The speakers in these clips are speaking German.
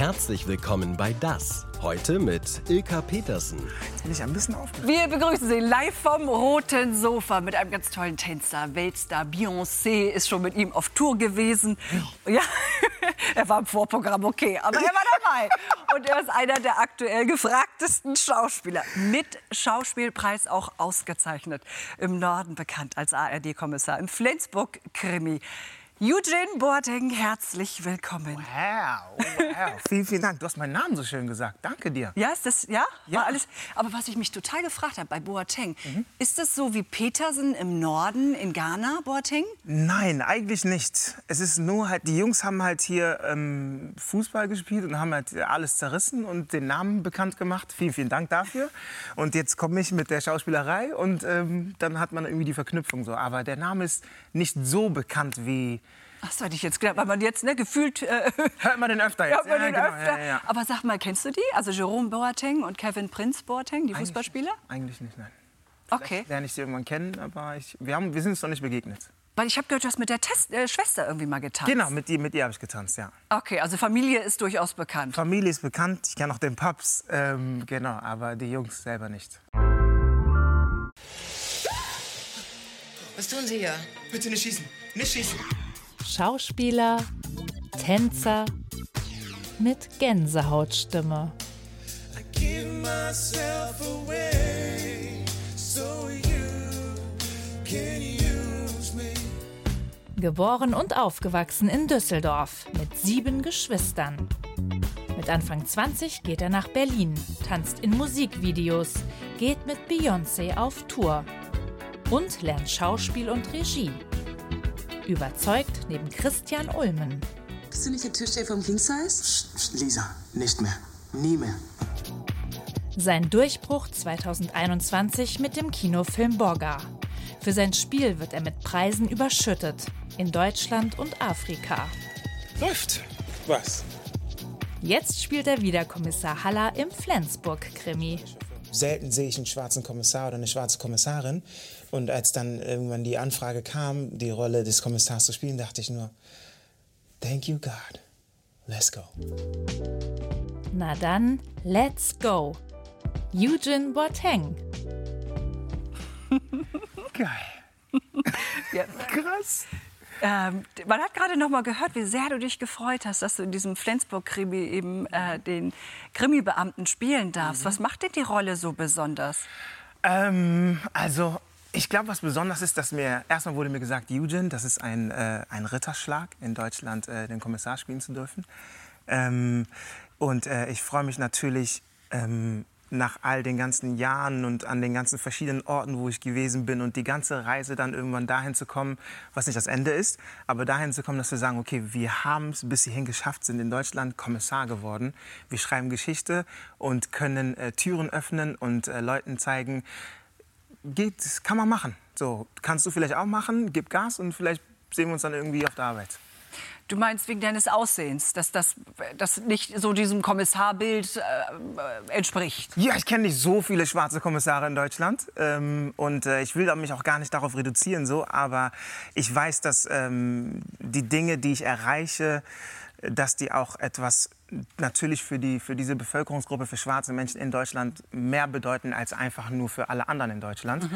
Herzlich willkommen bei Das. Heute mit Ilka Petersen. Jetzt bin ich ein bisschen aufgeregt. Wir begrüßen Sie live vom roten Sofa mit einem ganz tollen Tänzer. Weltstar Beyoncé ist schon mit ihm auf Tour gewesen. Ja, er war im Vorprogramm okay, aber er war dabei. Und er ist einer der aktuell gefragtesten Schauspieler. Mit Schauspielpreis auch ausgezeichnet. Im Norden bekannt als ARD-Kommissar. Im Flensburg-Krimi. Eugene Boateng, herzlich willkommen. Wow, wow. vielen, vielen Dank. Du hast meinen Namen so schön gesagt. Danke dir. Ja, ist das, ja? Ja. War alles. Aber was ich mich total gefragt habe bei Boateng, ist das so wie Petersen im Norden in Ghana, Boateng? Nein, eigentlich nicht. Es ist nur halt, die Jungs haben halt hier ähm, Fußball gespielt und haben halt alles zerrissen und den Namen bekannt gemacht. Vielen, vielen Dank dafür. Und jetzt komme ich mit der Schauspielerei und ähm, dann hat man irgendwie die Verknüpfung so. Aber der Name ist nicht so bekannt wie. Das hatte ich jetzt gedacht, weil man jetzt ne, gefühlt. Äh, Hört man den öfter jetzt? hört man den genau, öfter. Ja, ja. Aber sag mal, kennst du die? Also Jerome Boateng und Kevin Prince Boateng, die Fußballspieler? Eigentlich nicht, nein. Okay. Lerne ich sie irgendwann kennen, aber ich, wir, haben, wir sind uns noch nicht begegnet. Weil ich habe gehört, du hast mit der Test äh, Schwester irgendwie mal getanzt. Genau, mit ihr, mit ihr habe ich getanzt, ja. Okay, also Familie ist durchaus bekannt. Familie ist bekannt, ich kenne auch den Paps, ähm, genau, aber die Jungs selber nicht. Was tun Sie hier? Bitte nicht schießen. Nicht schießen. Schauspieler, Tänzer mit Gänsehautstimme. Give myself away so you can use me. Geboren und aufgewachsen in Düsseldorf mit sieben Geschwistern. Mit Anfang 20 geht er nach Berlin, tanzt in Musikvideos, geht mit Beyoncé auf Tour und lernt Schauspiel und Regie. Überzeugt neben Christian Ulmen. Bist du nicht der Türsteher vom King Size? Lisa, nicht mehr. Nie mehr. Sein Durchbruch 2021 mit dem Kinofilm Borga. Für sein Spiel wird er mit Preisen überschüttet. In Deutschland und Afrika. Läuft. Was? Jetzt spielt er wieder Kommissar Haller im Flensburg-Krimi. Selten sehe ich einen schwarzen Kommissar oder eine schwarze Kommissarin. Und als dann irgendwann die Anfrage kam, die Rolle des Kommissars zu spielen, dachte ich nur, thank you God, let's go. Na dann, let's go. Eugene Boateng. Geil. Ja. Krass. Ähm, man hat gerade noch mal gehört, wie sehr du dich gefreut hast, dass du in diesem Flensburg-Krimi eben äh, den Krimi-Beamten spielen darfst. Was macht denn die Rolle so besonders? Ähm, also, ich glaube, was besonders ist, dass mir, erstmal wurde mir gesagt, Eugene, das ist ein, äh, ein Ritterschlag, in Deutschland äh, den Kommissar spielen zu dürfen. Ähm, und äh, ich freue mich natürlich ähm, nach all den ganzen Jahren und an den ganzen verschiedenen Orten, wo ich gewesen bin und die ganze Reise dann irgendwann dahin zu kommen, was nicht das Ende ist, aber dahin zu kommen, dass wir sagen, okay, wir haben es bis hierhin geschafft, sind in Deutschland Kommissar geworden. Wir schreiben Geschichte und können äh, Türen öffnen und äh, Leuten zeigen, geht, kann man machen. So, kannst du vielleicht auch machen, gib Gas und vielleicht sehen wir uns dann irgendwie auf der Arbeit. Du meinst wegen deines Aussehens, dass das, das nicht so diesem Kommissarbild äh, äh, entspricht? Ja, ich kenne nicht so viele schwarze Kommissare in Deutschland ähm, und äh, ich will mich auch gar nicht darauf reduzieren, so, aber ich weiß, dass ähm, die Dinge, die ich erreiche, dass die auch etwas natürlich für, die, für diese Bevölkerungsgruppe, für schwarze Menschen in Deutschland mehr bedeuten als einfach nur für alle anderen in Deutschland.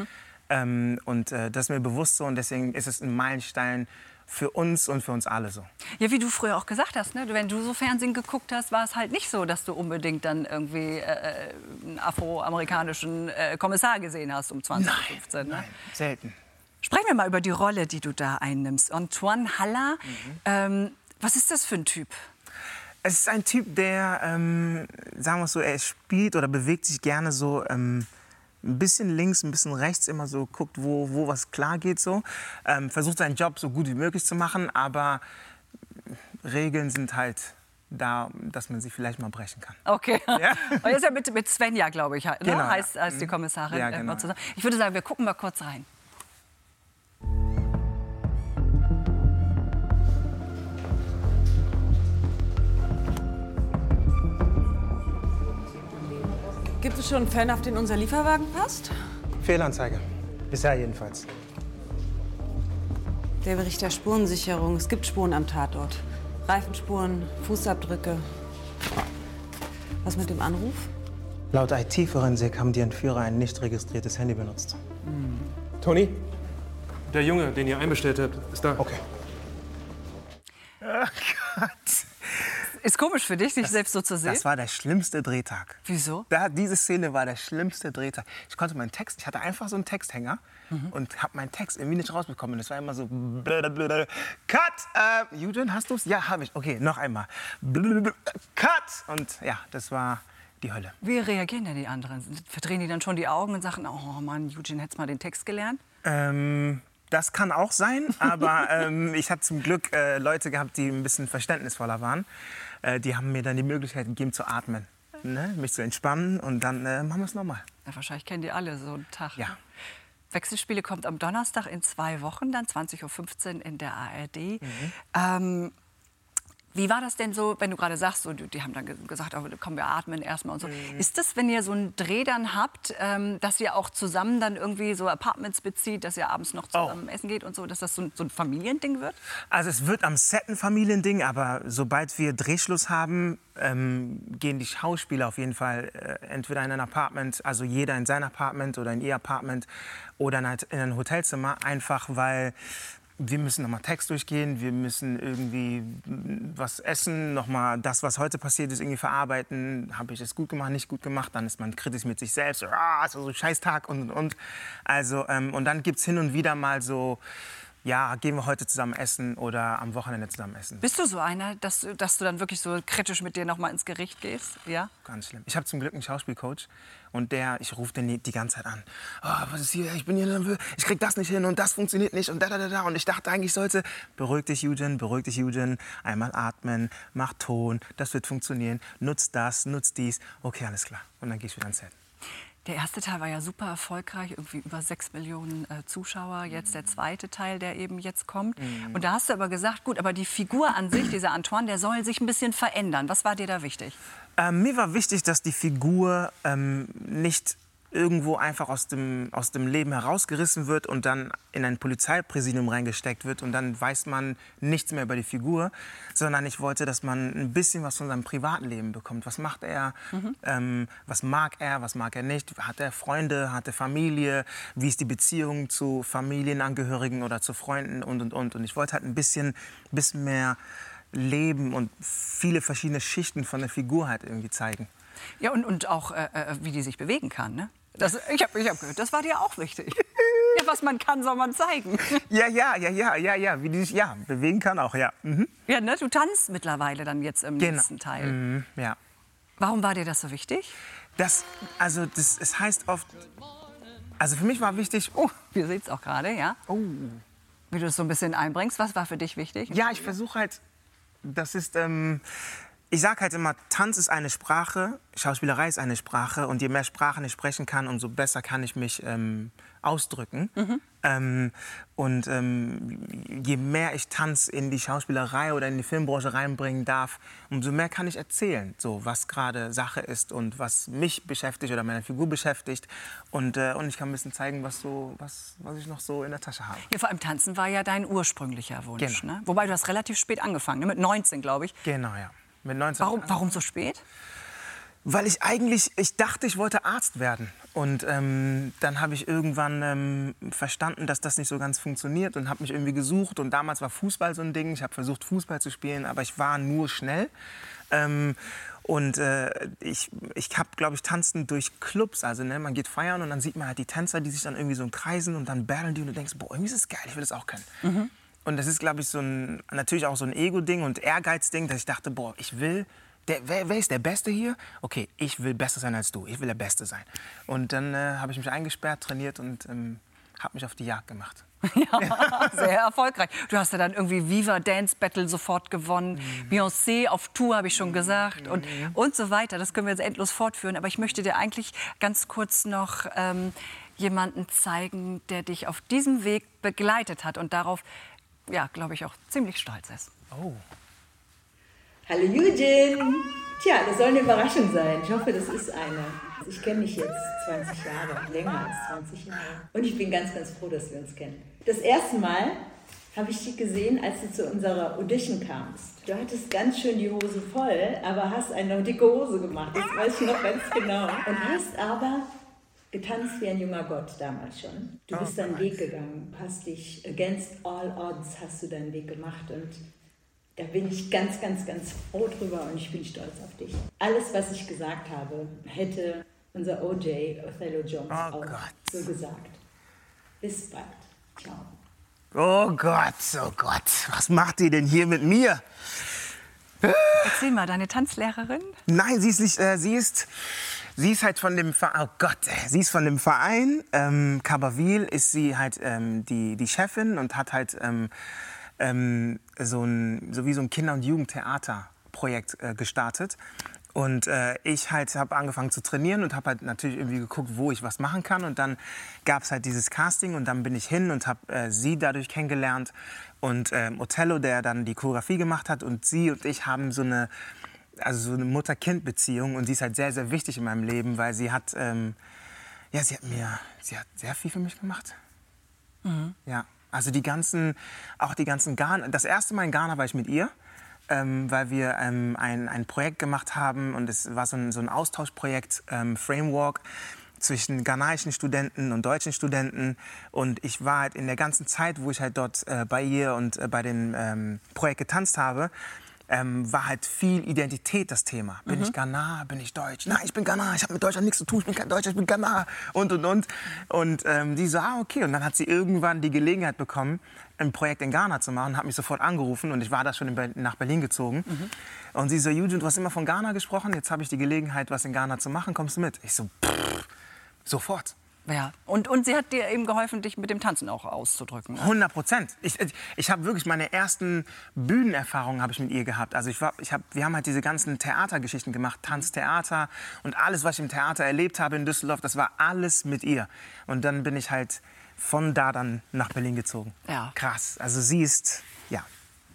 Ähm, und äh, das ist mir bewusst so und deswegen ist es ein Meilenstein für uns und für uns alle so. Ja, wie du früher auch gesagt hast, ne? wenn du so Fernsehen geguckt hast, war es halt nicht so, dass du unbedingt dann irgendwie äh, einen afroamerikanischen äh, Kommissar gesehen hast um 2015. Ne? Nein, selten. Sprechen wir mal über die Rolle, die du da einnimmst. Antoine Haller, ähm, was ist das für ein Typ? Es ist ein Typ, der, ähm, sagen wir es so, er spielt oder bewegt sich gerne so ähm, ein bisschen links, ein bisschen rechts, immer so guckt, wo, wo was klar geht so. Ähm, versucht seinen Job so gut wie möglich zu machen, aber Regeln sind halt da, dass man sie vielleicht mal brechen kann. Okay. Ja. Und jetzt ja mit, mit Svenja, glaube ich, ne? Genau, heißt, heißt die Kommissarin. Ja, genau. Ich würde sagen, wir gucken mal kurz rein. Gibt es schon einen Fan, auf den unser Lieferwagen passt? Fehlanzeige. Bisher jedenfalls. Der Bericht der Spurensicherung. Es gibt Spuren am Tatort. Reifenspuren, Fußabdrücke. Was mit dem Anruf? Laut IT-Forensik haben die Entführer ein nicht registriertes Handy benutzt. Toni, der Junge, den ihr einbestellt habt, ist da. Okay. Oh Gott. Ist komisch für dich, dich selbst so zu sehen. Das war der schlimmste Drehtag. Wieso? Da, diese Szene war der schlimmste Drehtag. Ich konnte meinen Text, ich hatte einfach so einen Texthänger Mhm. und habe meinen Text irgendwie nicht rausbekommen. Das war immer so blablabla. Cut! Äh, Eugene, hast du's? Ja, habe ich. Okay, noch einmal. Blablabla. Cut! Und ja, das war die Hölle. Wie reagieren denn die anderen? Verdrehen die dann schon die Augen und sagen, oh Mann, Eugene, hättest mal den Text gelernt? Ähm, das kann auch sein, aber ähm, ich hatte zum Glück äh, Leute gehabt, die ein bisschen verständnisvoller waren. Äh, die haben mir dann die Möglichkeit gegeben zu atmen, ne? mich zu entspannen und dann äh, machen wir es nochmal. Ja, wahrscheinlich kennen die alle so einen Tag. Ja. ne? Wechselspiele kommt am Donnerstag in zwei Wochen, dann 20.15 Uhr in der ARD. Mhm. Ähm, wie war das denn so, wenn du gerade sagst, so, die haben dann ge- gesagt, oh, komm, wir atmen erstmal und so. Mhm. Ist das, wenn ihr so einen Dreh dann habt, ähm, dass ihr auch zusammen dann irgendwie so Apartments bezieht, dass ihr abends noch Oh. zusammen essen geht und so, dass das so ein, so ein Familiending wird? Also es wird am Set ein Familiending, aber sobald wir Drehschluss haben, ähm, gehen die Schauspieler auf jeden Fall äh, entweder in ein Apartment, also jeder in sein Apartment oder in ihr Apartment oder in ein Hotelzimmer, einfach weil wir müssen nochmal Text durchgehen, wir müssen irgendwie was essen, nochmal das, was heute passiert ist, irgendwie verarbeiten. Habe ich es gut gemacht, nicht gut gemacht? Dann ist man kritisch mit sich selbst. Ah, ist so ein Scheißtag und und und. Also, ähm, und dann gibt es hin und wieder mal so, ja, gehen wir heute zusammen essen oder am Wochenende zusammen essen. Bist du so einer, dass, du- dass du dann wirklich so kritisch mit dir noch mal ins Gericht gehst? Ja? Ganz schlimm. Ich habe zum Glück einen Schauspielcoach und der, ich rufe den die ganze Zeit an. Oh, was ist hier? Ich bin hier nervös. Ich krieg das nicht hin und das funktioniert nicht und da da da da. Und ich dachte eigentlich sollte, beruhig dich, Eugen, beruhig dich, Eugen. Einmal atmen, mach Ton, das wird funktionieren. Nutz das, nutz dies. Okay, alles klar. Und dann gehe ich wieder ans Set. Der erste Teil war ja super erfolgreich, irgendwie über sechs Millionen äh, Zuschauer. Jetzt der zweite Teil, der eben jetzt kommt. Mhm. Und da hast du aber gesagt, gut, aber die Figur an sich, dieser Antoine, der soll sich ein bisschen verändern. Was war dir da wichtig? Ähm, mir war wichtig, dass die Figur ähm, nicht irgendwo einfach aus dem, aus dem Leben herausgerissen wird und dann in ein Polizeipräsidium reingesteckt wird und dann weiß man nichts mehr über die Figur, sondern ich wollte, dass man ein bisschen was von seinem Privatleben bekommt. Was macht er? Ähm, was mag er? Was mag er nicht? Hat er Freunde? Hat er Familie? Wie ist die Beziehung zu Familienangehörigen oder zu Freunden und und und? Und ich wollte halt ein bisschen, bisschen mehr Leben und viele verschiedene Schichten von der Figur halt irgendwie zeigen. Ja, und, und auch, äh, äh, wie die sich bewegen kann. Ne? Das, ich habe ich hab gehört, das war dir auch wichtig. ja, was man kann, soll man zeigen. Ja, ja, ja, ja, ja, ja, wie die sich ja, bewegen kann auch, ja. Mhm. ja, ne? Du tanzt mittlerweile dann jetzt im Genau. nächsten Teil. Mhm, ja. Warum war dir das so wichtig? Das, also, das, es heißt oft, also für mich war wichtig, oh, Wir sehen es auch gerade, ja? oh, Wie du es so ein bisschen einbringst. Was war für dich wichtig? ja, ich versuche halt, das ist, ähm, ich sage halt immer, Tanz ist eine Sprache, Schauspielerei ist eine Sprache und je mehr Sprachen ich sprechen kann, umso besser kann ich mich ähm, ausdrücken. Ähm, und ähm, je mehr ich Tanz in die Schauspielerei oder in die Filmbranche reinbringen darf, umso mehr kann ich erzählen, so was gerade Sache ist und was mich beschäftigt oder meine Figur beschäftigt. Und, äh, und ich kann ein bisschen zeigen, was, so, was, was ich noch so in der Tasche habe. Ja, vor allem Tanzen war ja dein ursprünglicher Wunsch. Genau. Ne? Wobei du hast relativ spät angefangen, ne? mit 19, glaube ich. Genau, ja. Mit 19 Warum, warum so spät? Weil ich eigentlich, ich dachte, ich wollte Arzt werden. Und ähm, dann habe ich irgendwann ähm, verstanden, dass das nicht so ganz funktioniert und habe mich irgendwie gesucht. Und damals war Fußball so ein Ding. Ich habe versucht, Fußball zu spielen, aber ich war nur schnell. Ähm, und äh, ich, ich habe, glaube ich, tanzen durch Clubs. Also ne, man geht feiern und dann sieht man halt die Tänzer, die sich dann irgendwie so kreisen und dann battlen die und du denkst, boah, irgendwie ist das geil, ich will das auch können. Und das ist, glaube ich, so ein, natürlich auch so ein Ego-Ding und Ehrgeiz-Ding, dass ich dachte, boah, ich will, der, wer, wer ist der Beste hier? Okay, ich will besser sein als du, ich will der Beste sein. Und dann äh, habe ich mich eingesperrt, trainiert und ähm, habe mich auf die Jagd gemacht. Ja, sehr erfolgreich. Du hast ja dann irgendwie Viva Dance Battle sofort gewonnen. Beyoncé auf Tour, habe ich schon gesagt. Und, und so weiter. Das können wir jetzt endlos fortführen. Aber ich möchte dir eigentlich ganz kurz noch ähm, jemanden zeigen, der dich auf diesem Weg begleitet hat und darauf, ja, glaube ich, auch ziemlich stolz ist. Oh. Hallo Eugene! Tja, das soll eine Überraschung sein. Ich hoffe, das ist eine. Ich kenne mich jetzt 20 Jahre, länger als 20 Jahre. Und ich bin ganz, ganz froh, dass wir uns kennen. Das erste Mal habe ich dich gesehen, als du zu unserer Audition kamst. Du hattest ganz schön die Hose voll, aber hast eine dicke Hose gemacht. Das weiß ich noch ganz genau. Und hast aber getanzt wie ein junger Gott damals schon. Du bist deinen Weg gegangen, hast dich against all odds hast du deinen Weg gemacht und da bin ich ganz, ganz, ganz froh drüber und ich bin stolz auf dich. Alles, was ich gesagt habe, hätte unser OJ, Othello Jones, Oh auch Gott. so gesagt. Bis bald. Ciao. Oh Gott, oh Gott, was macht ihr denn hier mit mir? Erzähl mal, deine Tanzlehrerin? Nein, sie ist nicht, äh, sie ist, sie ist halt von dem Verein, oh Gott, sie ist von dem Verein, ähm, Cabaville ist sie halt ähm, die, die Chefin und hat halt ähm, ähm, so ein, so wie so ein Kinder- und Jugendtheaterprojekt äh, gestartet. Und äh, ich halt habe angefangen zu trainieren und habe halt natürlich irgendwie geguckt, wo ich was machen kann. Und dann gab es halt dieses Casting und dann bin ich hin und habe äh, sie dadurch kennengelernt. Und ähm, Othello, der dann die Choreografie gemacht hat und sie und ich haben so eine, also so eine Mutter-Kind-Beziehung und die ist halt sehr, sehr wichtig in meinem Leben, weil sie hat, ähm, ja, sie hat mir, sie hat sehr viel für mich gemacht. Ja, also die ganzen, auch die ganzen Ghana. Das erste Mal in Ghana war ich mit ihr, ähm, weil wir ähm, ein, ein Projekt gemacht haben und es war so ein, so ein Austauschprojekt, ähm, Framework zwischen ghanaischen Studenten und deutschen Studenten. Und ich war halt in der ganzen Zeit, wo ich halt dort äh, bei ihr und äh, bei dem ähm, Projekt getanzt habe, ähm, war halt viel Identität das Thema. Bin ich Ghana? Bin ich Deutsch? Nein, ich bin Ghana. Ich habe mit Deutschland nichts zu tun. Ich bin kein Deutscher, ich bin Ghana. Und, und, und. Und ähm, die so, ah, okay. Und dann hat sie irgendwann die Gelegenheit bekommen, ein Projekt in Ghana zu machen, hat mich sofort angerufen und ich war da schon in Ber- nach Berlin gezogen. Und sie so, Eugene, du hast immer von Ghana gesprochen, jetzt habe ich die Gelegenheit, was in Ghana zu machen, kommst du mit? Ich so, pff, sofort. Ja. Und, und sie hat dir eben geholfen, dich mit dem Tanzen auch auszudrücken. ne? 100 Prozent. Ich, ich habe wirklich meine ersten Bühnenerfahrungen habe ich mit ihr gehabt. Also ich war, ich hab, wir haben halt diese ganzen Theatergeschichten gemacht, Tanztheater und alles, was ich im Theater erlebt habe in Düsseldorf, das war alles mit ihr. Und dann bin ich halt von da dann nach Berlin gezogen. Ja. Krass. Also sie ist.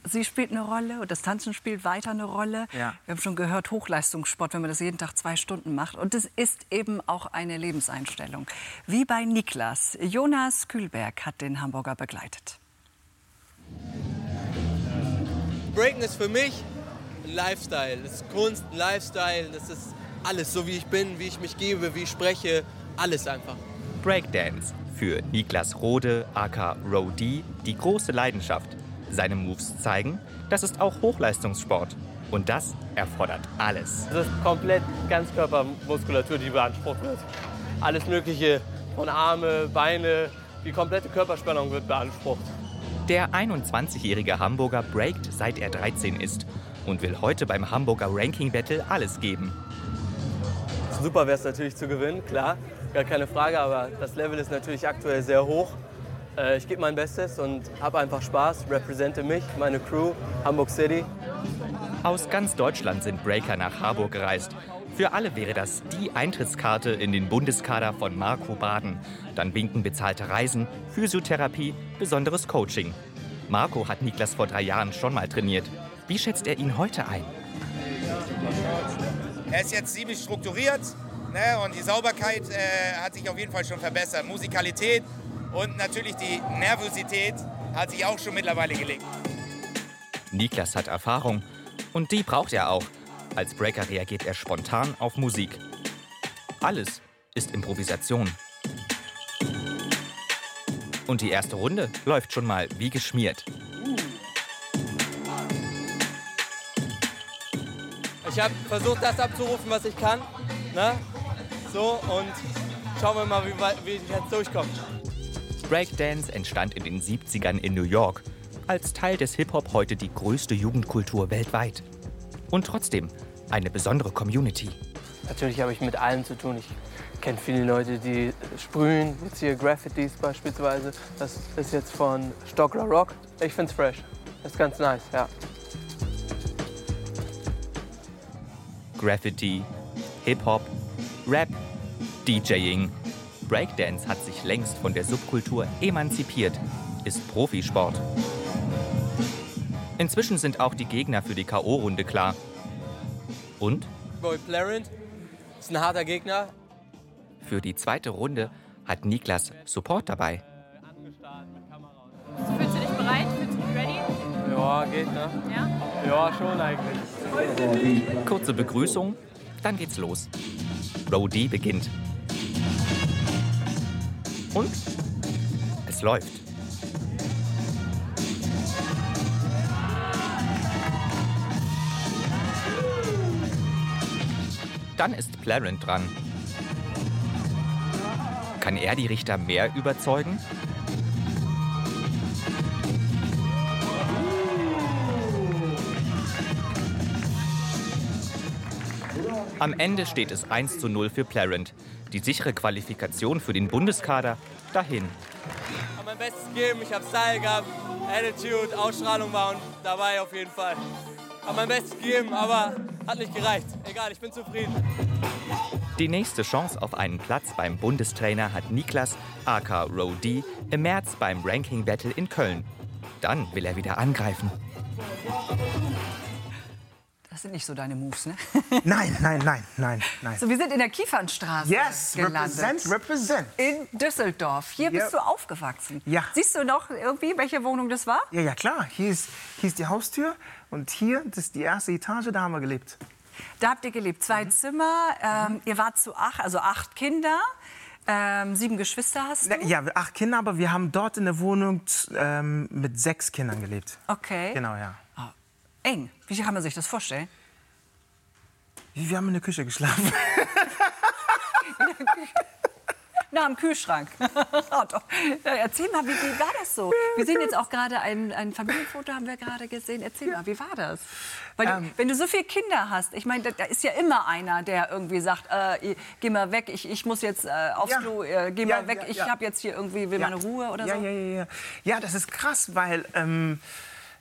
Sie spielt eine Rolle und das Tanzen spielt weiter eine Rolle. Ja. Wir haben schon gehört, Hochleistungssport, wenn man das jeden Tag zwei Stunden macht. Und es ist eben auch eine Lebenseinstellung. Wie bei Niklas. Jonas Kühlberg hat den Hamburger begleitet. Breaken ist für mich ein Lifestyle. Das ist Kunst, ein Lifestyle. Das ist alles, so wie ich bin, wie ich mich gebe, wie ich spreche. Alles einfach. Breakdance. Für Niklas Rode, aka Rody, die große Leidenschaft. Seine Moves zeigen, das ist auch Hochleistungssport. Und das erfordert alles. Das ist komplett Ganzkörpermuskulatur, die beansprucht wird. Alles Mögliche von Arme, Beine, die komplette Körperspannung wird beansprucht. Der 21-jährige Hamburger breakt, seit er 13 ist und will heute beim Hamburger Ranking Battle alles geben. Super wäre es natürlich zu gewinnen, klar, gar keine Frage, aber das Level ist natürlich aktuell sehr hoch. Äh, Ich gebe mein Bestes und habe einfach Spaß, represente mich, meine Crew, Hamburg City. Aus ganz Deutschland sind Breaker nach Harburg gereist. Für alle wäre das die Eintrittskarte in den Bundeskader von Marco Baden. Dann winken bezahlte Reisen, Physiotherapie, besonderes Coaching. Marco hat Niklas vor drei Jahren schon mal trainiert. Wie schätzt er ihn heute ein? Er ist jetzt ziemlich strukturiert ne, und die Sauberkeit äh, hat sich auf jeden Fall schon verbessert. Musikalität und natürlich die Nervosität hat sich auch schon mittlerweile gelegt. Niklas hat Erfahrung und die braucht er auch. Als Breaker reagiert er spontan auf Musik. Alles ist Improvisation. Und die erste Runde läuft schon mal wie geschmiert. Ich habe versucht, das abzurufen, was ich kann. Ne? So, und schauen wir mal, wie, wie ich jetzt durchkomme. Breakdance entstand in den 70ern in New York. Als Teil des Hip-Hop heute die größte Jugendkultur weltweit. Und trotzdem eine besondere Community. Natürlich habe ich mit allen zu tun. Ich kenne viele Leute, die sprühen. Jetzt hier Graffitis beispielsweise. Das ist jetzt von Stockler Rock. Ich finde es fresh. Ist ganz nice, ja. Graffiti, Hip-Hop, Rap, DJing. Breakdance hat sich längst von der Subkultur emanzipiert, ist Profisport. Inzwischen sind auch die Gegner für die K.O.-Runde klar. Und Boy Clarent ist ein harter Gegner. für die zweite Runde hat Niklas Support dabei. Fühlst du dich bereit? Fühlst du Ja, geht, ne? Ja? Ja, schon eigentlich. Kurze Begrüßung, dann geht's los. Row D beginnt. Und es läuft. Dann ist Clarence dran. Kann er die Richter mehr überzeugen? Am Ende steht es 1 zu 0 für Clarent. Die sichere Qualifikation für den Bundeskader dahin. Ich habe mein Bestes gegeben, ich habe Style gehabt, Attitude, Ausstrahlung war und dabei auf jeden Fall. Habe mein Bestes gegeben, aber hat nicht gereicht. Egal, ich bin zufrieden. Die nächste Chance auf einen Platz beim Bundestrainer hat Niklas aka Row D im März beim Ranking Battle in Köln. Dann will er wieder angreifen. Das sind nicht so deine Moves, ne? Nein, nein, nein, nein, nein. So, wir sind in der Kiefernstraße Yes, gelandet. represent, represent. In Düsseldorf. Hier Ja. bist du aufgewachsen. Ja. Siehst du noch irgendwie, welche Wohnung das war? Ja, ja, klar. Hier ist, hier ist die Haustür und hier, das ist die erste Etage, da haben wir gelebt. Da habt ihr gelebt. Zwei Mhm. Zimmer. Ähm, ihr wart zu acht, also acht Kinder. Ähm, sieben Geschwister hast du? Na, Ja, acht Kinder, aber wir haben dort in der Wohnung ähm, mit sechs Kindern gelebt. Okay. Genau, ja. Eng. Wie kann man sich das vorstellen? Wir haben in der Küche geschlafen. Na, am Kühlschrank. Ah, doch. Erzähl mal, wie, wie war das so? Wir sehen jetzt auch gerade ein, ein Familienfoto, haben wir gerade gesehen. Erzähl mal, wie war das? Weil, Ähm. wenn du so viele Kinder hast, ich meine, da, ist ja immer einer, der irgendwie sagt, äh, geh mal weg, ich, ich muss jetzt äh, aufs Ja. Klo, äh, geh Ja, mal weg, ja, ich habe jetzt hier irgendwie, will meine Ruhe oder so. Ja, ja, ja. Ja, das ist krass, weil ähm,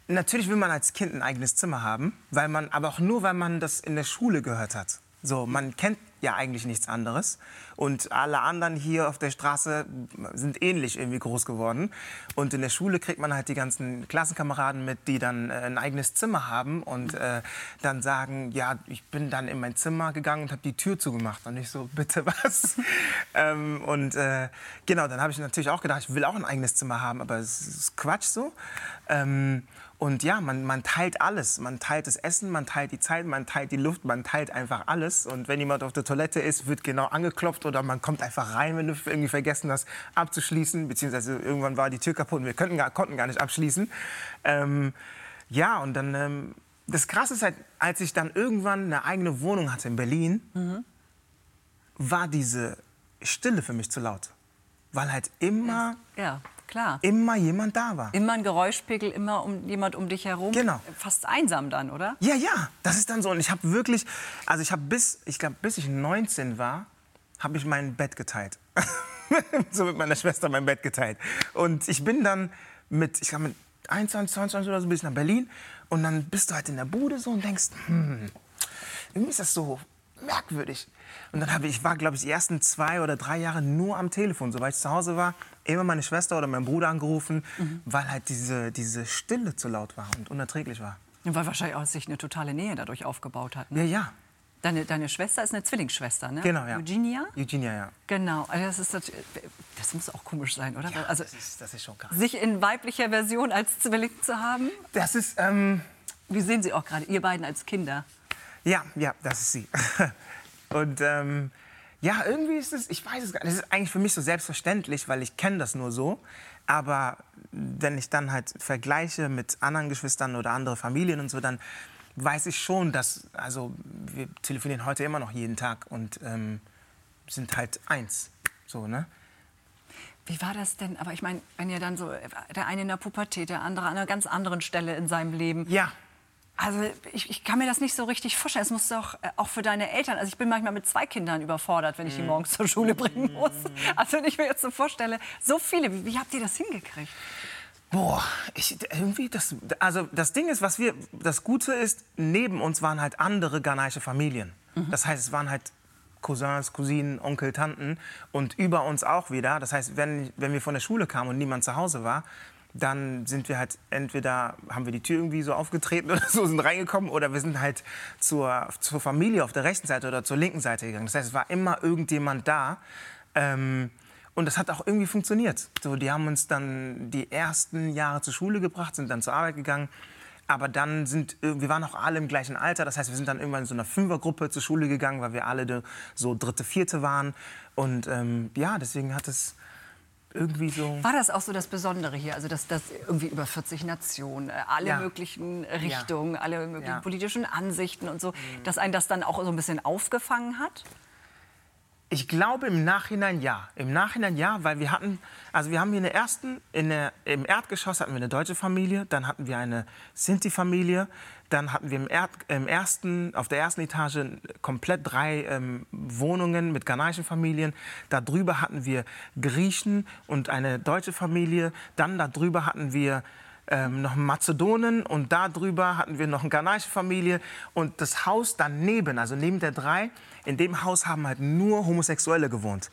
natürlich will man als Kind ein eigenes Zimmer haben, weil man, aber auch nur, weil man das in der Schule gehört hat. So, man kennt ja eigentlich nichts anderes. Und alle anderen hier auf der Straße sind ähnlich irgendwie groß geworden. Und in der Schule kriegt man halt die ganzen Klassenkameraden mit, die dann äh, ein eigenes Zimmer haben und äh, dann sagen, ja, ich bin dann in mein Zimmer gegangen und habe die Tür zugemacht. Und ich so, bitte was? ähm, und äh, genau, dann habe ich natürlich auch gedacht, ich will auch ein eigenes Zimmer haben, aber es ist Quatsch so. Ähm, und ja, man, man teilt alles. Man teilt das Essen, man teilt die Zeit, man teilt die Luft, man teilt einfach alles. Und wenn jemand auf der Toilette ist, wird genau angeklopft oder man kommt einfach rein, wenn du irgendwie vergessen hast abzuschließen. Beziehungsweise irgendwann war die Tür kaputt und wir könnten konnten gar nicht abschließen. Ähm, ja, und dann, ähm, das Krasse ist halt, als ich dann irgendwann eine eigene Wohnung hatte in Berlin, Mhm. war diese Stille für mich zu laut. Weil halt immer, Ja, klar. immer jemand da war. Immer ein Geräuschpegel, immer um, jemand um dich herum. Genau. Fast einsam dann, oder? Ja, ja, das ist dann so. Und ich habe wirklich, also ich habe bis, ich glaube, bis ich 19 war, habe ich mein Bett geteilt. so mit meiner Schwester mein Bett geteilt. Und ich bin dann mit, ich glaube mit 21, 22 oder so bis nach Berlin. Und dann bist du halt in der Bude so und denkst, hm, irgendwie ist das so merkwürdig. Und dann habe ich, ich war, glaube ich, die ersten zwei oder drei Jahre nur am Telefon. Sobald ich zu Hause war, immer meine Schwester oder meinen Bruder angerufen, weil halt diese, diese Stille zu laut war und unerträglich war. Weil wahrscheinlich auch sich eine totale Nähe dadurch aufgebaut hat. Ne? Ja, ja. Deine, deine Schwester ist eine Zwillingsschwester, ne? Genau, ja. Eugenia? Eugenia, ja. Genau. Also das, ist, das muss auch komisch sein, oder? also, das, ist, das ist schon krass. sich in weiblicher Version als Zwilling zu haben? Das ist, ähm... Wie sehen Sie auch gerade, ihr beiden als Kinder? Ja, ja, das ist sie. Und ähm, ja, irgendwie ist es, ich weiß es gar nicht, das ist eigentlich für mich so selbstverständlich, weil ich kenne das nur so. Aber wenn ich dann halt vergleiche mit anderen Geschwistern oder andere Familien und so, dann weiß ich schon, dass, also wir telefonieren heute immer noch jeden Tag und ähm, sind halt eins. So, ne? Wie war das denn? Aber ich meine, wenn ihr dann so, der eine in der Pubertät, der andere an einer ganz anderen Stelle in seinem Leben. Ja. Also ich, ich kann mir das nicht so richtig vorstellen. Es muss doch äh, auch für deine Eltern. Also ich bin manchmal mit zwei Kindern überfordert, wenn ich die morgens zur Schule bringen muss. Also wenn ich mir jetzt so vorstelle, so viele. Wie, wie habt ihr das hingekriegt? Boah, ich, irgendwie das, also das Ding ist, was wir, das Gute ist, neben uns waren halt andere ghanaische Familien. Das heißt, es waren halt Cousins, Cousinen, Onkel, Tanten und über uns auch wieder. Das heißt, wenn, wenn wir von der Schule kamen und niemand zu Hause war, dann sind wir halt entweder haben wir die Tür irgendwie so aufgetreten oder so sind reingekommen oder wir sind halt zur, zur Familie auf der rechten Seite oder zur linken Seite gegangen. Das heißt, es war immer irgendjemand da. Ähm, und das hat auch irgendwie funktioniert. So, die haben uns dann die ersten Jahre zur Schule gebracht, sind dann zur Arbeit gegangen. aber dann sind, äh, wir waren auch alle im gleichen Alter. Das heißt, wir sind dann irgendwann in so einer Fünfergruppe zur Schule gegangen, weil wir alle so dritte, vierte waren. Und ähm, ja, deswegen hat es irgendwie so. War das auch so das Besondere hier? Also, dass das irgendwie über 40 Nationen, äh, alle Ja. möglichen Richtungen, alle möglichen Ja. Mhm. politischen Ansichten und so, dass einen das dann auch so ein bisschen aufgefangen hat? Ich glaube im Nachhinein ja. Im Nachhinein ja, weil wir hatten, also wir haben hier in der ersten, in der, im Erdgeschoss hatten wir eine deutsche Familie, dann hatten wir eine Sinti-Familie, dann hatten wir im, Erd, im ersten, auf der ersten Etage komplett drei ähm, Wohnungen mit ghanaischen Familien. Darüber hatten wir Griechen und eine deutsche Familie. Dann darüber hatten wir ähm, noch Mazedonen und darüber hatten wir noch eine ghanaische Familie und das Haus daneben, also neben der drei, in dem Haus haben halt nur Homosexuelle gewohnt.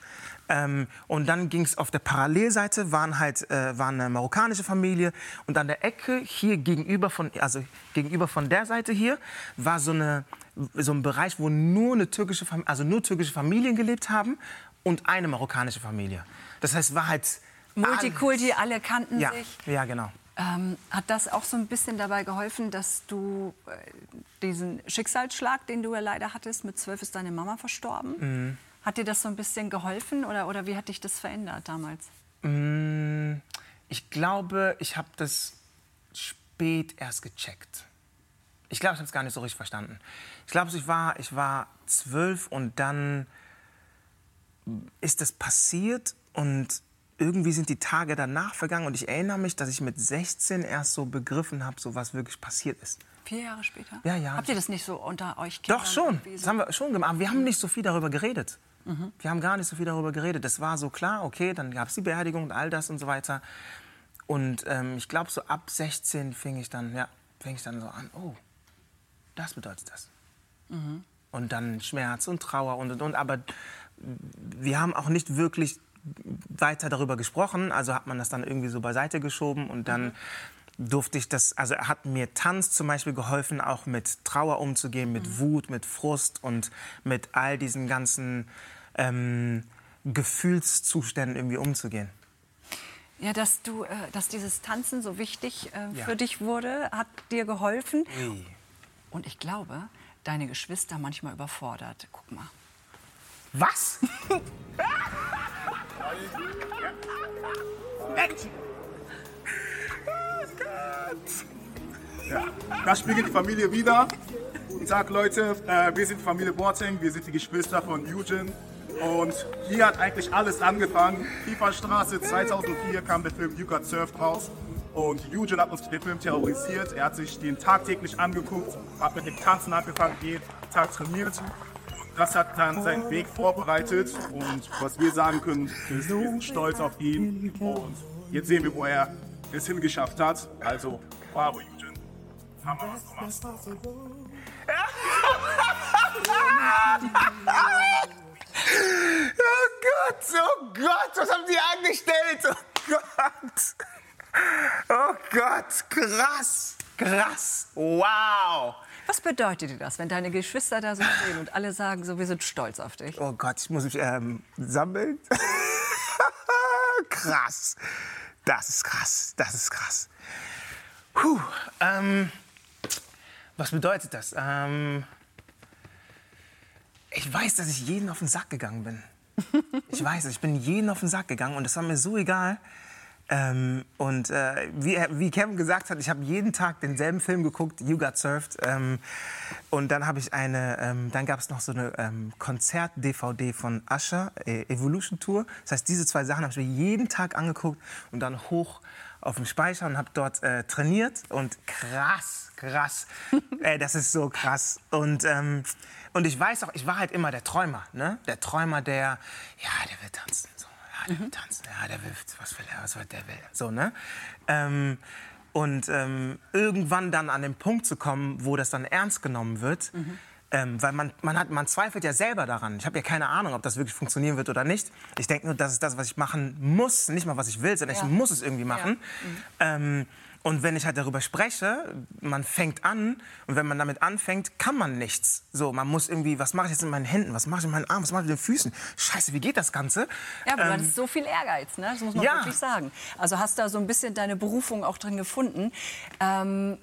Ähm, und dann ging es auf der Parallelseite, waren halt äh, war eine marokkanische Familie und an der Ecke hier gegenüber von, also gegenüber von der Seite hier war so, eine, so ein Bereich, wo nur eine türkische, Fam- also nur türkische Familien gelebt haben und eine marokkanische Familie. Das heißt, war halt Multikulti, alle kannten ja, sich. ja, genau. Ähm, hat das auch so ein bisschen dabei geholfen, dass du äh, diesen Schicksalsschlag, den du ja leider hattest, mit zwölf ist deine Mama verstorben? Mhm. Hat dir das so ein bisschen geholfen oder, oder wie hat dich das verändert damals? Mm, Ich glaube, ich habe das spät erst gecheckt. Ich glaube, ich habe es gar nicht so richtig verstanden. Ich glaube, ich war, ich war zwölf und dann ist das passiert und irgendwie sind die Tage danach vergangen und ich erinnere mich, dass ich mit 16 erst so begriffen habe, so was wirklich passiert ist. Vier Jahre später? Ja, ja. Habt ihr das nicht so unter euch Kindern Doch schon, irgendwie das so- haben wir schon gemacht. Aber wir haben nicht so viel darüber geredet. Mhm. Wir haben gar nicht so viel darüber geredet. Das war so klar, okay, dann gab es die Beerdigung und all das und so weiter. Und ähm, ich glaube, so ab 16 fing ich dann, ja, fing ich dann so an, oh, das bedeutet das. Mhm. Und dann Schmerz und Trauer und und und. Aber wir haben auch nicht wirklich weiter darüber gesprochen. Also hat man das dann irgendwie so beiseite geschoben und dann durfte ich das, also hat mir Tanz zum Beispiel geholfen, auch mit Trauer umzugehen, mit Wut, mit Frust und mit all diesen ganzen ähm, Gefühlszuständen irgendwie umzugehen. Ja, dass, du, äh, dass dieses Tanzen so wichtig äh, Ja. für dich wurde, hat dir geholfen. Und ich glaube, deine Geschwister manchmal überfordert. Guck mal. Was? Ja, das spiegelt die Familie wieder. Guten Tag, Leute. Äh, wir sind Familie Boateng, wir sind die Geschwister von Eugen. Und hier hat eigentlich alles angefangen. Kieferstraße 2004 kam der Film You Got Surfed raus. Und Eugen hat uns den Film terrorisiert. Er hat sich den tagtäglich angeguckt, hat mit dem Tanzen angefangen, jeden Tag trainiert. Das hat dann seinen Weg vorbereitet. Und was wir sagen können, ist, wir sind stolz auf ihn. Und jetzt sehen wir, wo er es hingeschafft hat. Also, bravo, Eugen. Hammer, was du machst. Oh Gott, oh Gott, was haben Sie angestellt? Oh Gott. Oh Gott, krass, krass, wow. Was bedeutet dir das, wenn deine Geschwister da so stehen und alle sagen, so, wir sind stolz auf dich? Oh Gott, ich muss mich ähm, sammeln. krass. Das ist krass, das ist krass. Puh, ähm, was bedeutet das? Ähm, ich weiß, dass ich jeden auf den Sack gegangen bin. Ich weiß ich bin jeden auf den Sack gegangen und das war mir so egal. Ähm, und äh, wie, wie Kevin gesagt hat, ich habe jeden Tag denselben Film geguckt, You Got Surfed. Ähm, und dann habe ich eine, ähm, dann gab es noch so eine ähm, Konzert-DVD von Usher, äh, Evolution Tour. Das heißt, diese zwei Sachen habe ich mir jeden Tag angeguckt und dann hoch auf dem Speicher und habe dort äh, trainiert. Und krass, krass. Das ist so krass. Und, ähm, und ich weiß auch, ich war halt immer der Träumer. Ne? Der Träumer, der, ja, der will tanzen. Ja, der will tanzen. Ja, der will, was will er, was will der will. So, ne? Ähm, und ähm, irgendwann dann an den Punkt zu kommen, wo das dann ernst genommen wird, ähm, weil man, man, hat, man zweifelt ja selber daran. Ich habe ja keine Ahnung, ob das wirklich funktionieren wird oder nicht. Ich denke nur, das ist das, was ich machen muss, nicht mal was ich will, sondern Ja. ich muss es irgendwie machen. Ähm, und wenn ich halt darüber spreche, man fängt an und wenn man damit anfängt, kann man nichts. So, man muss irgendwie, was mache ich jetzt in meinen Händen, was mache ich in meinen Armen, was mache ich mit den Füßen? Scheiße, wie geht das Ganze? Ja, aber du Ähm, hattest so viel Ehrgeiz, ne? das muss man Ja. wirklich sagen. Also hast da so ein bisschen deine Berufung auch drin gefunden. Ähm,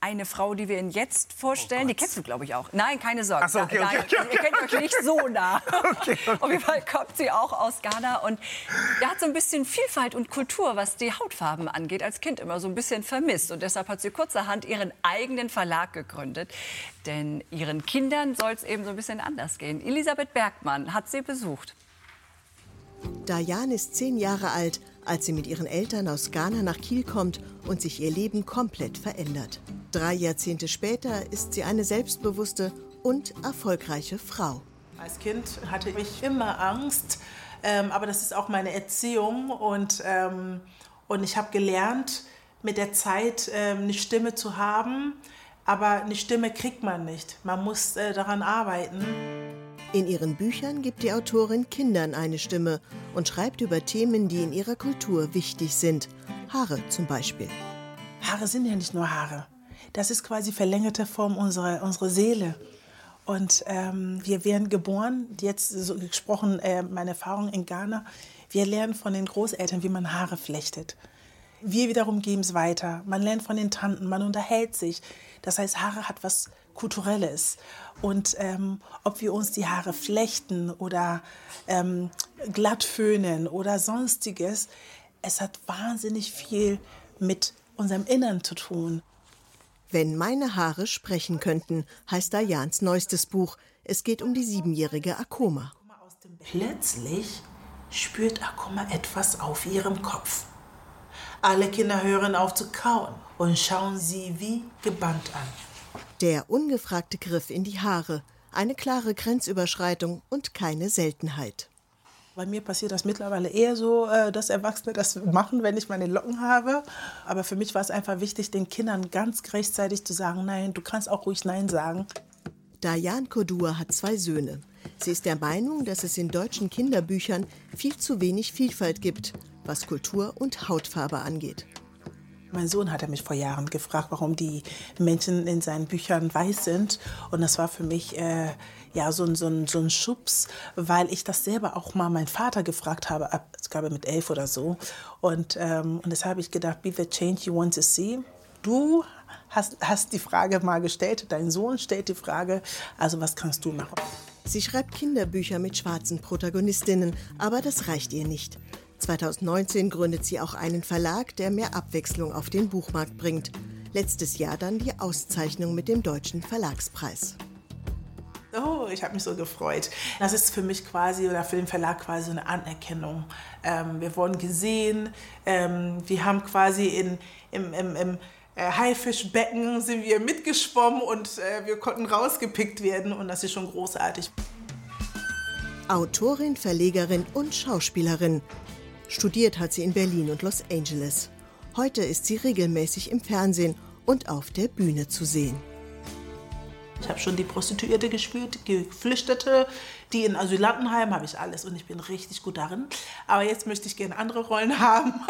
eine Frau, die wir Ihnen jetzt vorstellen. die kennst du, glaube ich, auch. Nein, keine Sorge. Ach so, okay, okay, Nein, okay, Ihr kennt euch nicht so nah. Okay, okay. Auf jeden Fall kommt sie auch aus Ghana und ja, hat so ein bisschen Vielfalt und Kultur, was die Hautfarben angeht, als Kind immer so ein bisschen vermisst. Und deshalb hat sie kurzerhand ihren eigenen Verlag gegründet. Denn ihren Kindern soll es eben so ein bisschen anders gehen. Elisabeth Bergmann hat sie besucht. Diane ist zehn Jahre alt, als sie mit ihren Eltern aus Ghana nach Kiel kommt und sich ihr Leben komplett verändert. Drei Jahrzehnte später ist sie eine selbstbewusste und erfolgreiche Frau. Als Kind hatte ich immer Angst, ähm, aber das ist auch meine Erziehung und, ähm, und ich habe gelernt, mit der Zeit ähm, eine Stimme zu haben, aber eine Stimme kriegt man nicht. Man muss äh, daran arbeiten. In ihren Büchern gibt die Autorin Kindern eine Stimme und schreibt über Themen, die in ihrer Kultur wichtig sind. Haare zum Beispiel. Haare sind ja nicht nur Haare. Das ist quasi verlängerte Form unserer, unserer Seele. Und ähm, wir werden geboren, jetzt so gesprochen, äh, meine Erfahrung in Ghana, wir lernen von den Großeltern, wie man Haare flechtet. Wir wiederum geben es weiter. Man lernt von den Tanten, man unterhält sich. Das heißt, Haare hat was Kulturelles. Und ähm, ob wir uns die Haare flechten oder ähm, glatt föhnen oder sonstiges, es hat wahnsinnig viel mit unserem Innern zu tun. Wenn meine Haare sprechen könnten, heißt Dayans neuestes Buch. Es geht um die siebenjährige Akoma. Plötzlich spürt Akoma etwas auf ihrem Kopf. Alle Kinder hören auf zu kauen und schauen sie wie gebannt an. Der ungefragte Griff in die Haare, eine klare Grenzüberschreitung und keine Seltenheit. Bei mir passiert das mittlerweile eher so, äh, dass Erwachsene das machen, wenn ich meine Locken habe. Aber für mich war es einfach wichtig, den Kindern ganz rechtzeitig zu sagen, nein, du kannst auch ruhig Nein sagen. Dayan Kodua hat zwei Söhne. Sie ist der Meinung, dass es in deutschen Kinderbüchern viel zu wenig Vielfalt gibt, was Kultur und Hautfarbe angeht. Mein Sohn hatte mich vor Jahren gefragt, warum die Menschen in seinen Büchern weiß sind. Und das war für mich äh, ja so ein, so, so ein Schubs, weil ich das selber auch mal meinen Vater gefragt habe, ab, ich glaube mit elf oder so. Und, ähm, und deshalb habe ich gedacht, be the change you want to see. Du hast, hast die Frage mal gestellt, dein Sohn stellt die Frage, also was kannst du machen? Sie schreibt Kinderbücher mit schwarzen Protagonistinnen, aber das reicht ihr nicht. 2019 gründet sie auch einen Verlag, der mehr Abwechslung auf den Buchmarkt bringt. Letztes Jahr dann die Auszeichnung mit dem Deutschen Verlagspreis. Oh, ich habe mich so gefreut. Das ist für mich quasi oder für den Verlag quasi eine Anerkennung. Ähm, wir wurden gesehen, ähm, wir haben quasi in, im, im, im äh, Haifischbecken sind wir mitgeschwommen und äh, wir konnten rausgepickt werden und das ist schon großartig. Autorin, Verlegerin und Schauspielerin. Studiert hat sie in Berlin und Los Angeles. Heute ist sie regelmäßig im Fernsehen und auf der Bühne zu sehen. Ich habe schon die Prostituierte gespielt, Geflüchtete, die in Asylantenheimen habe ich alles und ich bin richtig gut darin. Aber jetzt möchte ich gerne andere Rollen haben.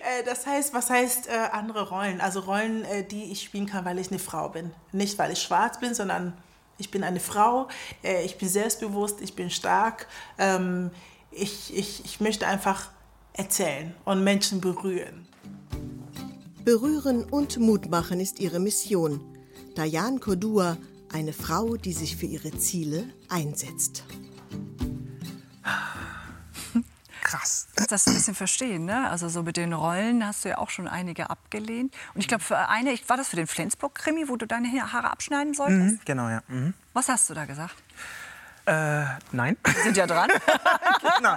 Äh, das heißt, was heißt äh, andere Rollen? Also Rollen, äh, die ich spielen kann, weil ich eine Frau bin. Nicht, weil ich schwarz bin, sondern ich bin eine Frau. Ich bin selbstbewusst, ich bin stark. Ich, ich, ich möchte einfach erzählen und Menschen berühren. Berühren und Mut machen ist ihre Mission. Dayan Kodua, eine Frau, die sich für ihre Ziele einsetzt. Krass. Das ein bisschen verstehen, ne? Also so mit den Rollen hast du ja auch schon einige abgelehnt. Und ich glaube, für eine, war das für den Flensburg-Krimi, wo du deine Haare abschneiden solltest? Mhm, genau, ja. Mhm. Was hast du da gesagt? Äh, nein. Wir sind ja dran. genau.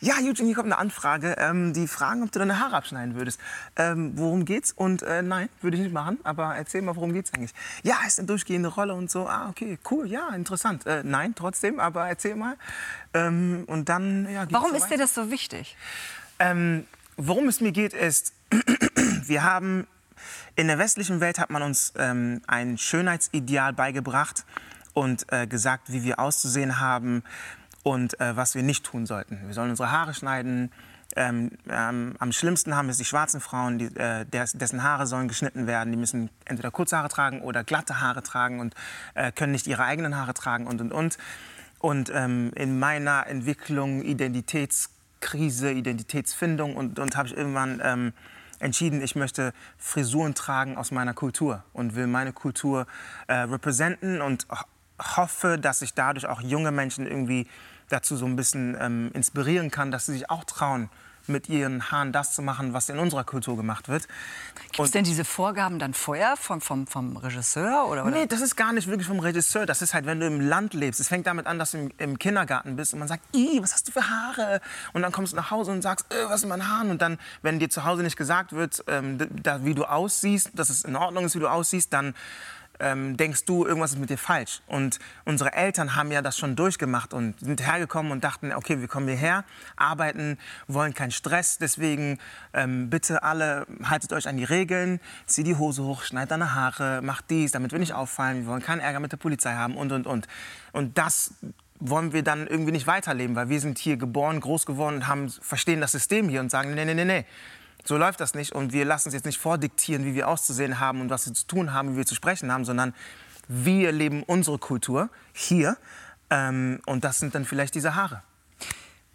Ja, Eugene, hier kommt eine Anfrage. Ähm, die fragen, ob du deine Haare abschneiden würdest. Ähm, worum geht's? Und äh, nein, würde ich nicht machen. Aber erzähl mal, worum geht's eigentlich? Ja, ist eine durchgehende Rolle und so. Ah, okay, cool, ja, interessant. Äh, nein, trotzdem, aber erzähl mal. Ähm, und dann, ja, geht's Warum so ist dir das so wichtig? Ähm, worum es mir geht, ist, wir haben in der westlichen Welt hat man uns ähm, ein Schönheitsideal beigebracht und äh, gesagt, wie wir auszusehen haben und äh, was wir nicht tun sollten. Wir sollen unsere Haare schneiden. Ähm, ähm, am schlimmsten haben es die schwarzen Frauen, die, äh, des, dessen Haare sollen geschnitten werden. Die müssen entweder kurze Haare tragen oder glatte Haare tragen und äh, können nicht ihre eigenen Haare tragen und und und. Und ähm, in meiner Entwicklung Identitätskrise, Identitätsfindung und, und habe ich irgendwann ähm, entschieden, ich möchte Frisuren tragen aus meiner Kultur und will meine Kultur äh, representen und hoffe, dass ich dadurch auch junge Menschen irgendwie dazu so ein bisschen ähm, inspirieren kann, dass sie sich auch trauen, mit ihren Haaren das zu machen, was in unserer Kultur gemacht wird. Gibt es denn diese Vorgaben dann vorher vom, vom, vom Regisseur? Oder, oder? Nee, das ist gar nicht wirklich vom Regisseur. Das ist halt, wenn du im Land lebst. Es fängt damit an, dass du im, im Kindergarten bist und man sagt, was hast du für Haare? Und dann kommst du nach Hause und sagst, äh, was sind meine Haare? Und dann, wenn dir zu Hause nicht gesagt wird, ähm, da, wie du aussiehst, dass es in Ordnung ist, wie du aussiehst, dann ähm, denkst du, irgendwas ist mit dir falsch. Und unsere Eltern haben ja das schon durchgemacht und sind hergekommen und dachten, okay, wir kommen hierher, arbeiten, wollen keinen Stress, deswegen ähm, bitte alle, haltet euch an die Regeln, zieh die Hose hoch, schneid deine Haare, mach dies, damit wir nicht auffallen, wir wollen keinen Ärger mit der Polizei haben und, und, und. Und das wollen wir dann irgendwie nicht weiterleben, weil wir sind hier geboren, groß geworden und haben, verstehen das System hier und sagen, nee, nee, nee, nee. So läuft das nicht und wir lassen uns jetzt nicht vordiktieren, wie wir auszusehen haben und was wir zu tun haben, wie wir zu sprechen haben, sondern wir leben unsere Kultur hier ähm, und das sind dann vielleicht diese Haare.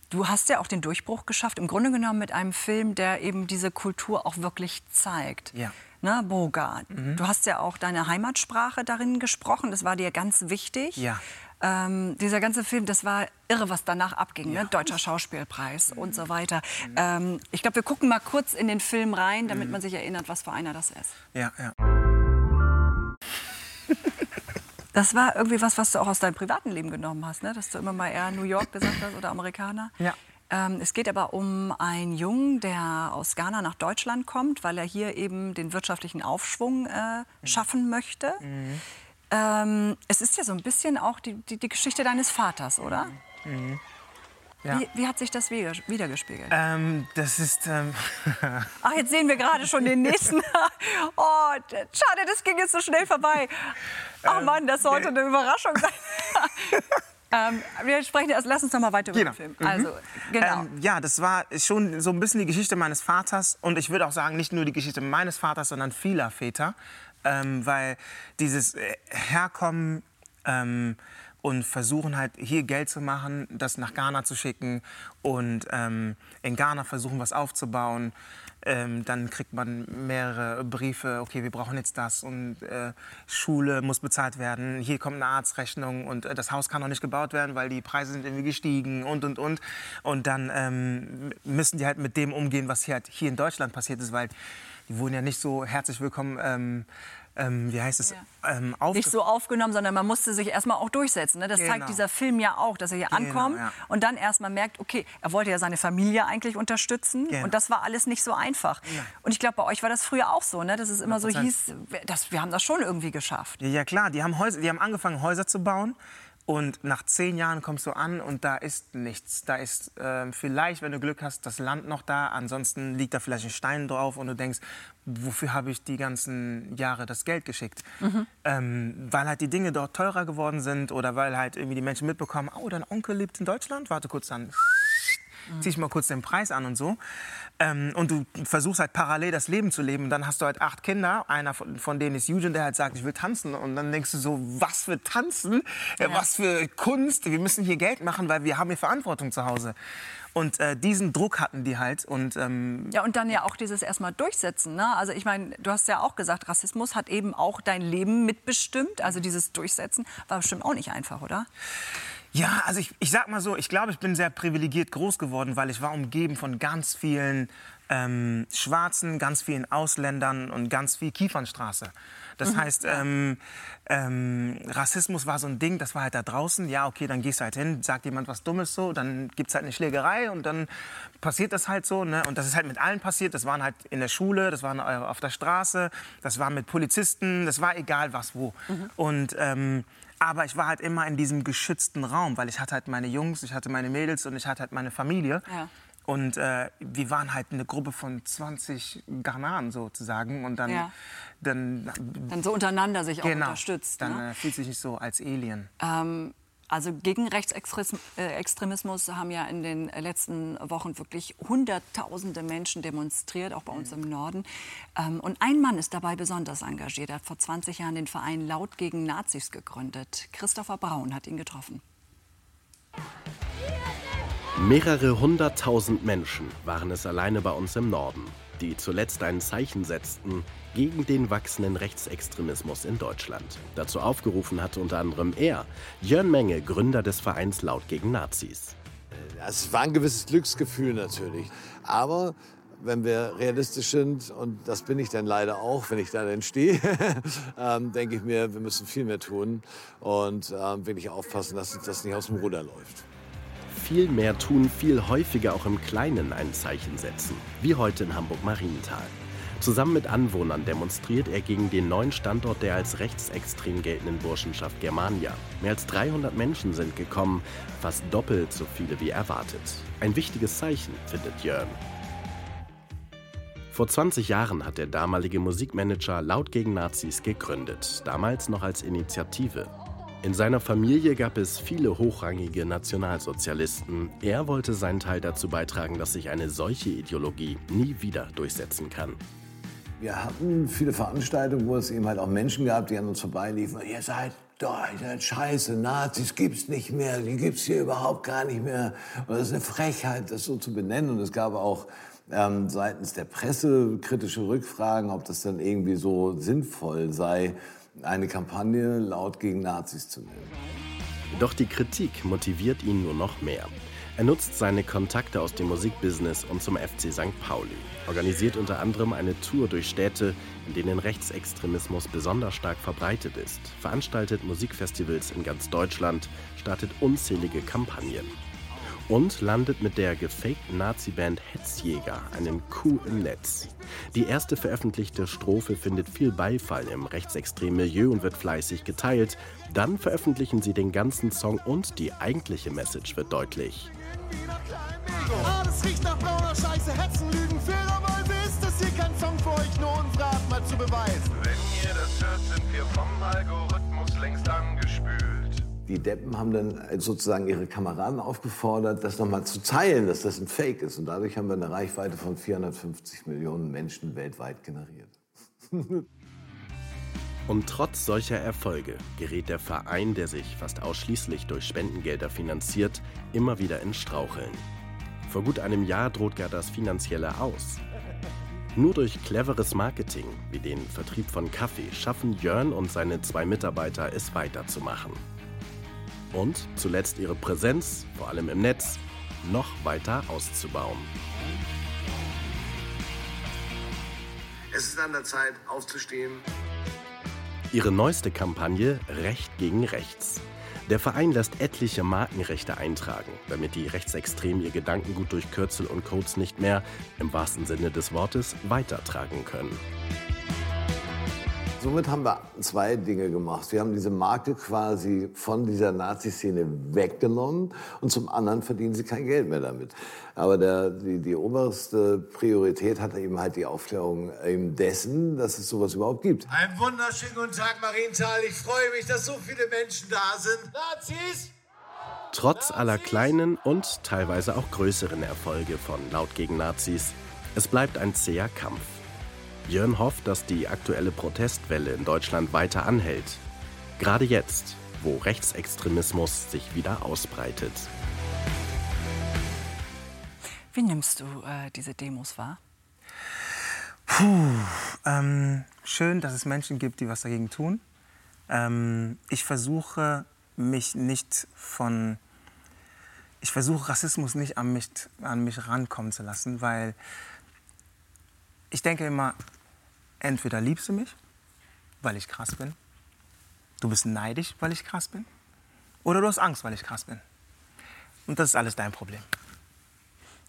Du hast ja auch den Durchbruch geschafft, im Grunde genommen mit einem Film, der eben diese Kultur auch wirklich zeigt. Ja. Ne, Bogart. Mhm. Du hast ja auch deine Heimatsprache darin gesprochen, das war dir ganz wichtig. Ja. Ähm, dieser ganze Film, das war irre, was danach abging. Ja. Ne? Deutscher Schauspielpreis mhm. und so weiter. Mhm. Ähm, ich glaube, wir gucken mal kurz in den Film rein, damit mhm. man sich erinnert, was für einer das ist. Ja, ja. Das war irgendwie was, was du auch aus deinem privaten Leben genommen hast, ne? dass du immer mal eher New York gesagt hast oder Amerikaner. Ja. Ähm, es geht aber um einen Jungen, der aus Ghana nach Deutschland kommt, weil er hier eben den wirtschaftlichen Aufschwung äh, mhm. schaffen möchte. Mhm. Ähm, es ist ja so ein bisschen auch die, die, die Geschichte deines Vaters, oder? Mhm. Ja. Wie, wie, hat sich das wiedergespiegelt? Ähm, das ist. Ähm Ach, jetzt sehen wir gerade schon den nächsten. oh, schade, das ging jetzt so schnell vorbei. Ach Mann, das sollte eine Überraschung sein. ähm, wir sprechen erst, lass uns noch mal weiter über genau. den Film. Mhm. Also, genau. Ähm, ja, das war schon so ein bisschen die Geschichte meines Vaters und ich würde auch sagen, nicht nur die Geschichte meines Vaters, sondern vieler Väter ähm, weil dieses äh, Herkommen ähm, und versuchen halt hier Geld zu machen, das nach Ghana zu schicken und ähm, in Ghana versuchen was aufzubauen. Ähm, dann kriegt man mehrere Briefe, okay, wir brauchen jetzt das und äh, Schule muss bezahlt werden, hier kommt eine Arztrechnung und äh, das Haus kann noch nicht gebaut werden, weil die Preise sind irgendwie gestiegen und und und. Und dann ähm, müssen die halt mit dem umgehen, was hier, halt hier in Deutschland passiert ist, weil die wurden ja nicht so herzlich willkommen ähm, ähm, wie heißt es, ja. ähm, Nicht so aufgenommen, sondern man musste sich erstmal auch durchsetzen. Ne? Das genau. zeigt dieser Film ja auch, dass er hier genau, ankommt ja. und dann erstmal merkt, okay, er wollte ja seine Familie eigentlich unterstützen genau. und das war alles nicht so einfach. Ja. Und ich glaube, bei euch war das früher auch so, ne? dass es immer 100%. so hieß, das, wir haben das schon irgendwie geschafft. Ja, klar, die haben, Häuser, die haben angefangen, Häuser zu bauen. Und nach zehn Jahren kommst du an und da ist nichts. Da ist äh, vielleicht, wenn du Glück hast, das Land noch da. Ansonsten liegt da vielleicht ein Stein drauf und du denkst, wofür habe ich die ganzen Jahre das Geld geschickt? Mhm. Ähm, weil halt die Dinge dort teurer geworden sind oder weil halt irgendwie die Menschen mitbekommen, oh, dein Onkel lebt in Deutschland, warte kurz dann mhm. zieh ich mal kurz den Preis an und so. Ähm, und du versuchst halt parallel das Leben zu leben. Und dann hast du halt acht Kinder. Einer von, von denen ist Eugene, der halt sagt, ich will tanzen. Und dann denkst du so, was für Tanzen? Ja. Was für Kunst? Wir müssen hier Geld machen, weil wir haben hier Verantwortung zu Hause. Und äh, diesen Druck hatten die halt. Und, ähm ja, und dann ja auch dieses erstmal durchsetzen. Ne? Also ich meine, du hast ja auch gesagt, Rassismus hat eben auch dein Leben mitbestimmt. Also dieses Durchsetzen war bestimmt auch nicht einfach, oder? Ja, also ich, ich sag mal so, ich glaube, ich bin sehr privilegiert groß geworden, weil ich war umgeben von ganz vielen ähm, Schwarzen, ganz vielen Ausländern und ganz viel Kiefernstraße. Das mhm. heißt, ähm, ähm, Rassismus war so ein Ding, das war halt da draußen. Ja, okay, dann gehst du halt hin, sagt jemand was Dummes so, dann gibt es halt eine Schlägerei und dann passiert das halt so. Ne? Und das ist halt mit allen passiert. Das waren halt in der Schule, das war auf der Straße, das war mit Polizisten, das war egal was wo. Mhm. Und ähm, aber ich war halt immer in diesem geschützten Raum, weil ich hatte halt meine Jungs, ich hatte meine Mädels und ich hatte halt meine Familie. Ja. Und äh, wir waren halt eine Gruppe von 20 Ghanaren sozusagen. Und dann, ja. dann, dann so untereinander sich auch genau, unterstützt. Dann ne? äh, fühlt sich nicht so als Alien. Ähm, also gegen Rechtsextremismus haben ja in den letzten Wochen wirklich Hunderttausende Menschen demonstriert, auch bei uns im Norden. Ähm, und ein Mann ist dabei besonders engagiert. Er hat vor 20 Jahren den Verein Laut gegen Nazis gegründet. Christopher Braun hat ihn getroffen. Mehrere hunderttausend Menschen waren es alleine bei uns im Norden. die zuletzt ein Zeichen setzten gegen den wachsenden Rechtsextremismus in Deutschland. Dazu aufgerufen hatte unter anderem er, Jörn Menge, Gründer des Vereins Laut gegen Nazis. Es war ein gewisses Glücksgefühl natürlich. Aber wenn wir realistisch sind, und das bin ich dann leider auch, wenn ich da dann stehe, ähm, denke ich mir, wir müssen viel mehr tun und ähm, wirklich aufpassen, dass uns das nicht aus dem Ruder läuft. Viel mehr tun, viel häufiger auch im Kleinen ein Zeichen setzen, wie heute in Hamburg-Marienthal. Zusammen mit Anwohnern demonstriert er gegen den neuen Standort der als rechtsextrem geltenden Burschenschaft Germania. Mehr als 300 Menschen sind gekommen, fast doppelt so viele wie erwartet. Ein wichtiges Zeichen, findet Jörn. Vor 20 Jahren hat der damalige Musikmanager Laut gegen Nazis gegründet, damals noch als Initiative. In seiner Familie gab es viele hochrangige Nationalsozialisten. Er wollte seinen Teil dazu beitragen, dass sich eine solche Ideologie nie wieder durchsetzen kann. Wir hatten viele Veranstaltungen, wo es eben halt auch Menschen gab, die an uns vorbeiliefen. Ihr seid doch, ihr seid scheiße, Nazis gibt's nicht mehr, die gibt's hier überhaupt gar nicht mehr. Und das ist eine Frechheit, das so zu benennen. Und es gab auch ähm, seitens der Presse kritische Rückfragen, ob das dann irgendwie so sinnvoll sei, eine Kampagne laut gegen Nazis zu nennen. Doch die Kritik motiviert ihn nur noch mehr. Er nutzt seine Kontakte aus dem Musikbusiness und zum FC St. Pauli, organisiert unter anderem eine Tour durch Städte, in denen Rechtsextremismus besonders stark verbreitet ist, veranstaltet Musikfestivals in ganz Deutschland, startet unzählige Kampagnen und landet mit der gefakten Nazi-Band Hetzjäger einen Coup im Netz. Die erste veröffentlichte Strophe findet viel Beifall im rechtsextremen Milieu und wird fleißig geteilt. Dann veröffentlichen sie den ganzen Song und die eigentliche Message wird deutlich. Alles riecht nach brauner Scheiße, Hetzen, Lügen, fairerweise ist das hier kein Song für euch, nur unsere Art mal zu beweisen. Wenn ihr das hört, sind wir vom Algorithmus längst angespült. Die Deppen haben dann sozusagen ihre Kameraden aufgefordert, das nochmal zu teilen, dass das ein Fake ist. Und dadurch haben wir eine Reichweite von 450 Millionen Menschen weltweit generiert. Und trotz solcher Erfolge gerät der Verein, der sich fast ausschließlich durch Spendengelder finanziert, immer wieder in Straucheln. Vor gut einem Jahr droht gar das Finanzielle aus. Nur durch cleveres Marketing, wie den Vertrieb von Kaffee, schaffen Jörn und seine zwei Mitarbeiter es weiterzumachen und zuletzt ihre Präsenz, vor allem im Netz, noch weiter auszubauen. Es ist an der Zeit, aufzustehen. Ihre neueste Kampagne Recht gegen Rechts. Der Verein lässt etliche Markenrechte eintragen, damit die Rechtsextremen ihr Gedankengut durch Kürzel und Codes nicht mehr, im wahrsten Sinne des Wortes, weitertragen können. Somit haben wir zwei Dinge gemacht. Wir haben diese Marke quasi von dieser Nazi-Szene weggenommen und zum anderen verdienen sie kein Geld mehr damit. Aber der, die, die oberste Priorität hat eben halt die Aufklärung eben dessen, dass es sowas überhaupt gibt. Einen wunderschönen guten Tag, Marienthal. Ich freue mich, dass so viele Menschen da sind. Nazis! Trotz aller kleinen und teilweise auch größeren Erfolge von Laut gegen Nazis, es bleibt ein zäher Kampf. Jörn hofft, dass die aktuelle Protestwelle in Deutschland weiter anhält. Gerade jetzt, wo Rechtsextremismus sich wieder ausbreitet. Wie nimmst du äh, diese Demos wahr? Puh, ähm, schön, dass es Menschen gibt, die was dagegen tun. Ähm, ich versuche mich nicht von, ich versuche Rassismus nicht an mich, an mich rankommen zu lassen, weil ich denke immer, entweder liebst du mich, weil ich krass bin, du bist neidisch, weil ich krass bin, oder du hast Angst, weil ich krass bin. Und das ist alles dein Problem.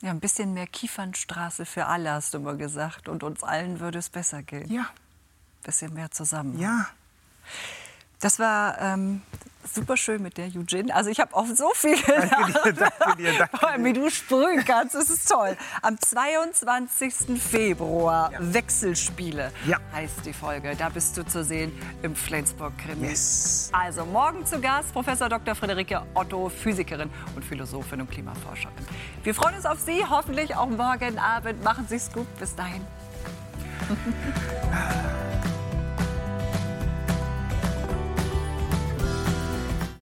Ja, ein bisschen mehr Kiefernstraße für alle, hast du mal gesagt. Und uns allen würde es besser gehen. Ja. Ein bisschen mehr zusammen. Ja. Das war ähm, super schön mit der Eugene. Also ich habe auch so viel gelernt. Danke dir, danke dir, danke. Wie du sprühen kannst, das ist toll. Am 22. Februar ja. Wechselspiele ja. heißt die Folge. Da bist du zu sehen im Flensburg-Krimi. Yes. Also morgen zu Gast Professor Dr. Friederike Otto, Physikerin und Philosophin und Klimaforscherin. Wir freuen uns auf Sie, hoffentlich auch morgen Abend. Machen Sie es gut. Bis dahin.